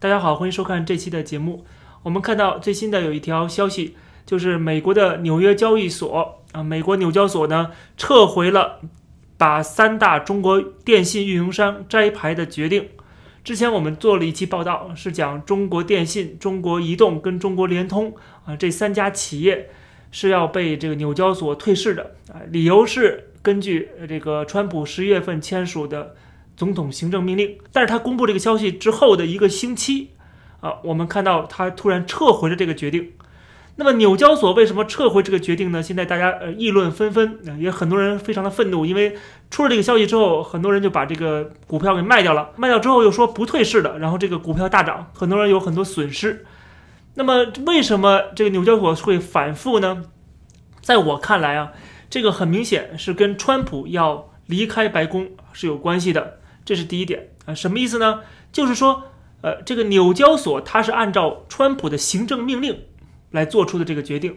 大家好，欢迎收看这期的节目。我们看到最新的有一条消息，就是美国的纽约交易所啊，美国纽交所呢撤回了把三大中国电信运营商摘牌的决定。之前我们做了一期报道，是讲中国电信、中国移动跟中国联通啊这三家企业是要被这个纽交所退市的啊，理由是根据这个川普十一月份签署的。总统行政命令，但是他公布这个消息之后的一个星期，啊，我们看到他突然撤回了这个决定。那么纽交所为什么撤回这个决定呢？现在大家呃议论纷纷，也很多人非常的愤怒，因为出了这个消息之后，很多人就把这个股票给卖掉了，卖掉之后又说不退市的，然后这个股票大涨，很多人有很多损失。那么为什么这个纽交所会反复呢？在我看来啊，这个很明显是跟川普要离开白宫是有关系的。这是第一点啊，什么意思呢？就是说，呃，这个纽交所它是按照川普的行政命令来做出的这个决定，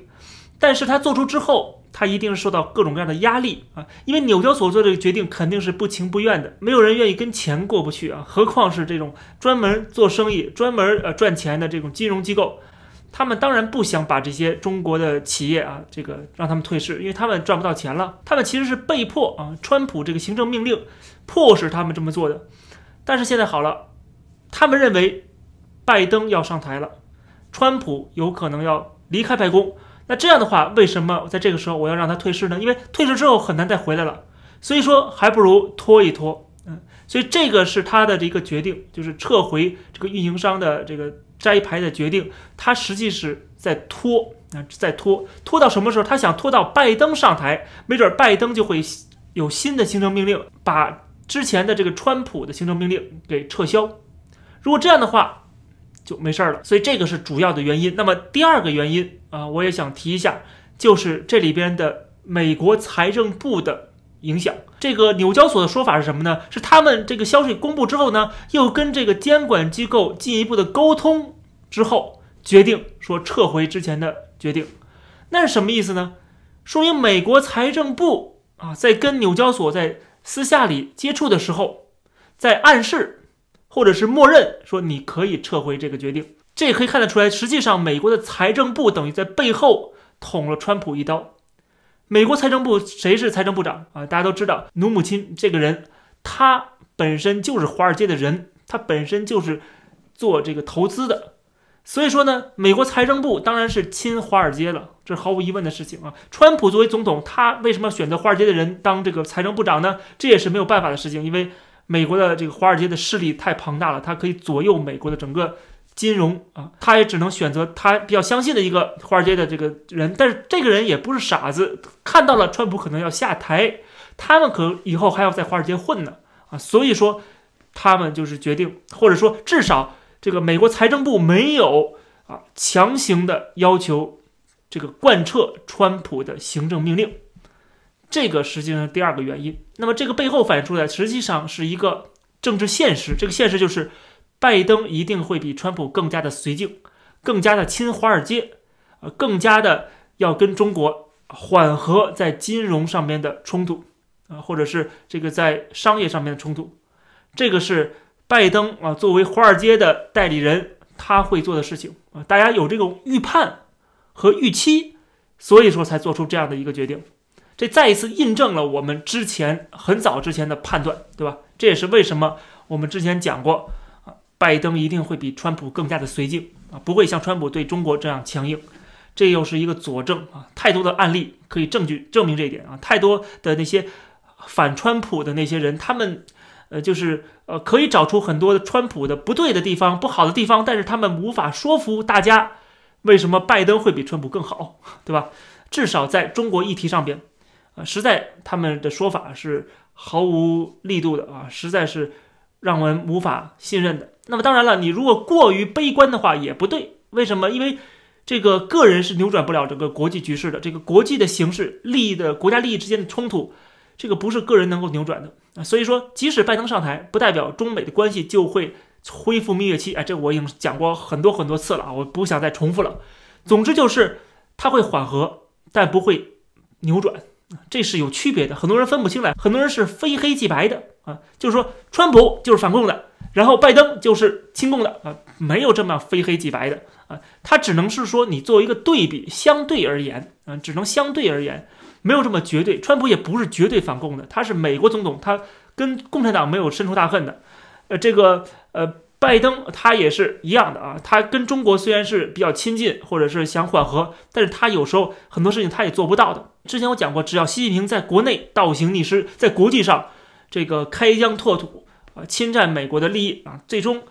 但是它做出之后，它一定是受到各种各样的压力啊，因为纽交所做这个决定肯定是不情不愿的，没有人愿意跟钱过不去啊，何况是这种专门做生意、专门呃赚钱的这种金融机构，他们当然不想把这些中国的企业啊，这个让他们退市，因为他们赚不到钱了，他们其实是被迫啊，川普这个行政命令。迫使他们这么做的，但是现在好了，他们认为拜登要上台了，川普有可能要离开白宫。那这样的话，为什么在这个时候我要让他退市呢？因为退市之后很难再回来了，所以说还不如拖一拖。嗯，所以这个是他的这个决定，就是撤回这个运营商的这个摘牌的决定。他实际是在拖，啊，在拖，拖到什么时候？他想拖到拜登上台，没准拜登就会有新的行政命令把。之前的这个川普的行政命令给撤销，如果这样的话就没事儿了，所以这个是主要的原因。那么第二个原因啊，我也想提一下，就是这里边的美国财政部的影响。这个纽交所的说法是什么呢？是他们这个消息公布之后呢，又跟这个监管机构进一步的沟通之后，决定说撤回之前的决定。那是什么意思呢？说明美国财政部啊，在跟纽交所在。私下里接触的时候，在暗示或者是默认说你可以撤回这个决定，这也可以看得出来，实际上美国的财政部等于在背后捅了川普一刀。美国财政部谁是财政部长啊？大家都知道，努姆钦这个人，他本身就是华尔街的人，他本身就是做这个投资的。所以说呢，美国财政部当然是亲华尔街了，这是毫无疑问的事情啊。川普作为总统，他为什么选择华尔街的人当这个财政部长呢？这也是没有办法的事情，因为美国的这个华尔街的势力太庞大了，他可以左右美国的整个金融啊。他也只能选择他比较相信的一个华尔街的这个人，但是这个人也不是傻子，看到了川普可能要下台，他们可以后还要在华尔街混呢啊。所以说，他们就是决定，或者说至少。这个美国财政部没有啊强行的要求这个贯彻川普的行政命令，这个实际上是第二个原因。那么这个背后反映出来，实际上是一个政治现实。这个现实就是，拜登一定会比川普更加的绥靖，更加的亲华尔街，呃，更加的要跟中国缓和在金融上面的冲突，啊，或者是这个在商业上面的冲突，这个是。拜登啊，作为华尔街的代理人，他会做的事情啊，大家有这种预判和预期，所以说才做出这样的一个决定。这再一次印证了我们之前很早之前的判断，对吧？这也是为什么我们之前讲过，拜登一定会比川普更加的绥靖啊，不会像川普对中国这样强硬。这又是一个佐证啊，太多的案例可以证据证明这一点啊，太多的那些反川普的那些人，他们。呃，就是呃，可以找出很多的川普的不对的地方、不好的地方，但是他们无法说服大家，为什么拜登会比川普更好，对吧？至少在中国议题上边，啊，实在他们的说法是毫无力度的啊，实在是让我们无法信任的。那么当然了，你如果过于悲观的话也不对，为什么？因为这个个人是扭转不了整个国际局势的，这个国际的形势、利益的国家利益之间的冲突。这个不是个人能够扭转的啊，所以说，即使拜登上台，不代表中美的关系就会恢复蜜月期。哎，这我已经讲过很多很多次了啊，我不想再重复了。总之就是，它会缓和，但不会扭转，这是有区别的。很多人分不清来，很多人是非黑即白的就是说，川普就是反共的，然后拜登就是亲共的啊，没有这么非黑即白的啊，他只能是说你作为一个对比，相对而言啊，只能相对而言，没有这么绝对。川普也不是绝对反共的，他是美国总统，他跟共产党没有深仇大恨的。呃，这个呃，拜登他也是一样的啊，他跟中国虽然是比较亲近，或者是想缓和，但是他有时候很多事情他也做不到的。之前我讲过，只要习近平在国内倒行逆施，在国际上这个开疆拓土。啊，侵占美国的利益啊，最终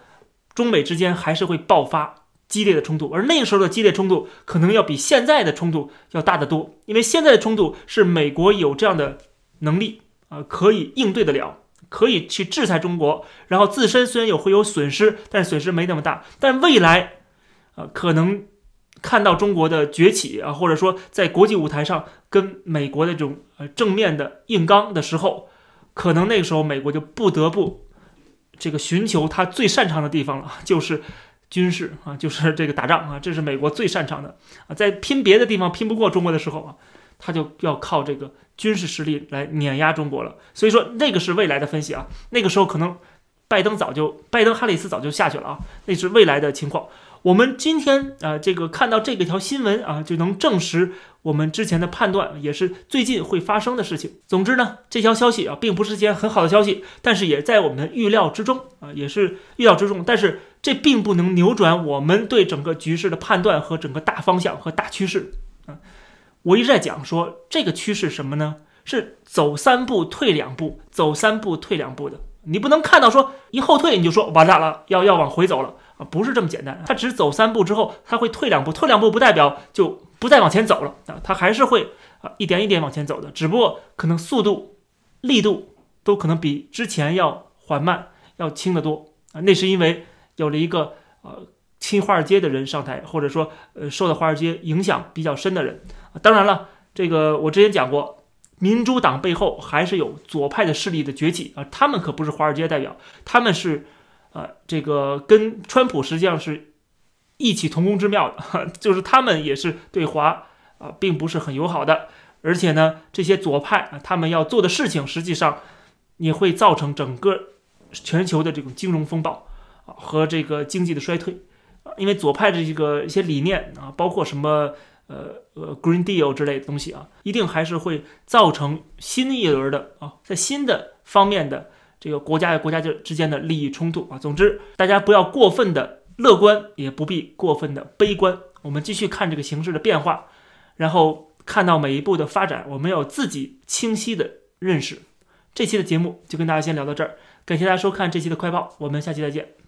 中美之间还是会爆发激烈的冲突，而那个时候的激烈冲突可能要比现在的冲突要大得多，因为现在的冲突是美国有这样的能力啊，可以应对得了，可以去制裁中国，然后自身虽然有会有损失，但是损失没那么大，但未来啊，可能看到中国的崛起啊，或者说在国际舞台上跟美国的这种呃正面的硬刚的时候，可能那个时候美国就不得不。这个寻求他最擅长的地方了，就是军事啊，就是这个打仗啊，这是美国最擅长的啊。在拼别的地方拼不过中国的时候啊，他就要靠这个军事实力来碾压中国了。所以说，那个是未来的分析啊。那个时候可能拜登早就拜登哈里斯早就下去了啊，那是未来的情况。我们今天啊，这个看到这个条新闻啊，就能证实我们之前的判断，也是最近会发生的事情。总之呢，这条消息啊，并不是件很好的消息，但是也在我们的预料之中啊，也是预料之中。但是这并不能扭转我们对整个局势的判断和整个大方向和大趋势啊。我一直在讲说，这个趋势什么呢？是走三步退两步，走三步退两步的。你不能看到说一后退你就说完蛋了，要要往回走了。啊，不是这么简单，他只走三步之后，他会退两步，退两步不代表就不再往前走了啊，他还是会啊一点一点往前走的，只不过可能速度、力度都可能比之前要缓慢，要轻得多啊。那是因为有了一个呃亲华尔街的人上台，或者说呃受到华尔街影响比较深的人啊。当然了，这个我之前讲过，民主党背后还是有左派的势力的崛起啊，他们可不是华尔街代表，他们是。啊，这个跟川普实际上是异曲同工之妙的，就是他们也是对华啊并不是很友好的，而且呢，这些左派啊，他们要做的事情实际上也会造成整个全球的这种金融风暴啊和这个经济的衰退啊，因为左派的这个一些理念啊，包括什么呃呃 Green Deal 之类的东西啊，一定还是会造成新一轮的啊，在新的方面的。这个国家与国家就之间的利益冲突啊，总之大家不要过分的乐观，也不必过分的悲观。我们继续看这个形势的变化，然后看到每一步的发展，我们有自己清晰的认识。这期的节目就跟大家先聊到这儿，感谢大家收看这期的快报，我们下期再见。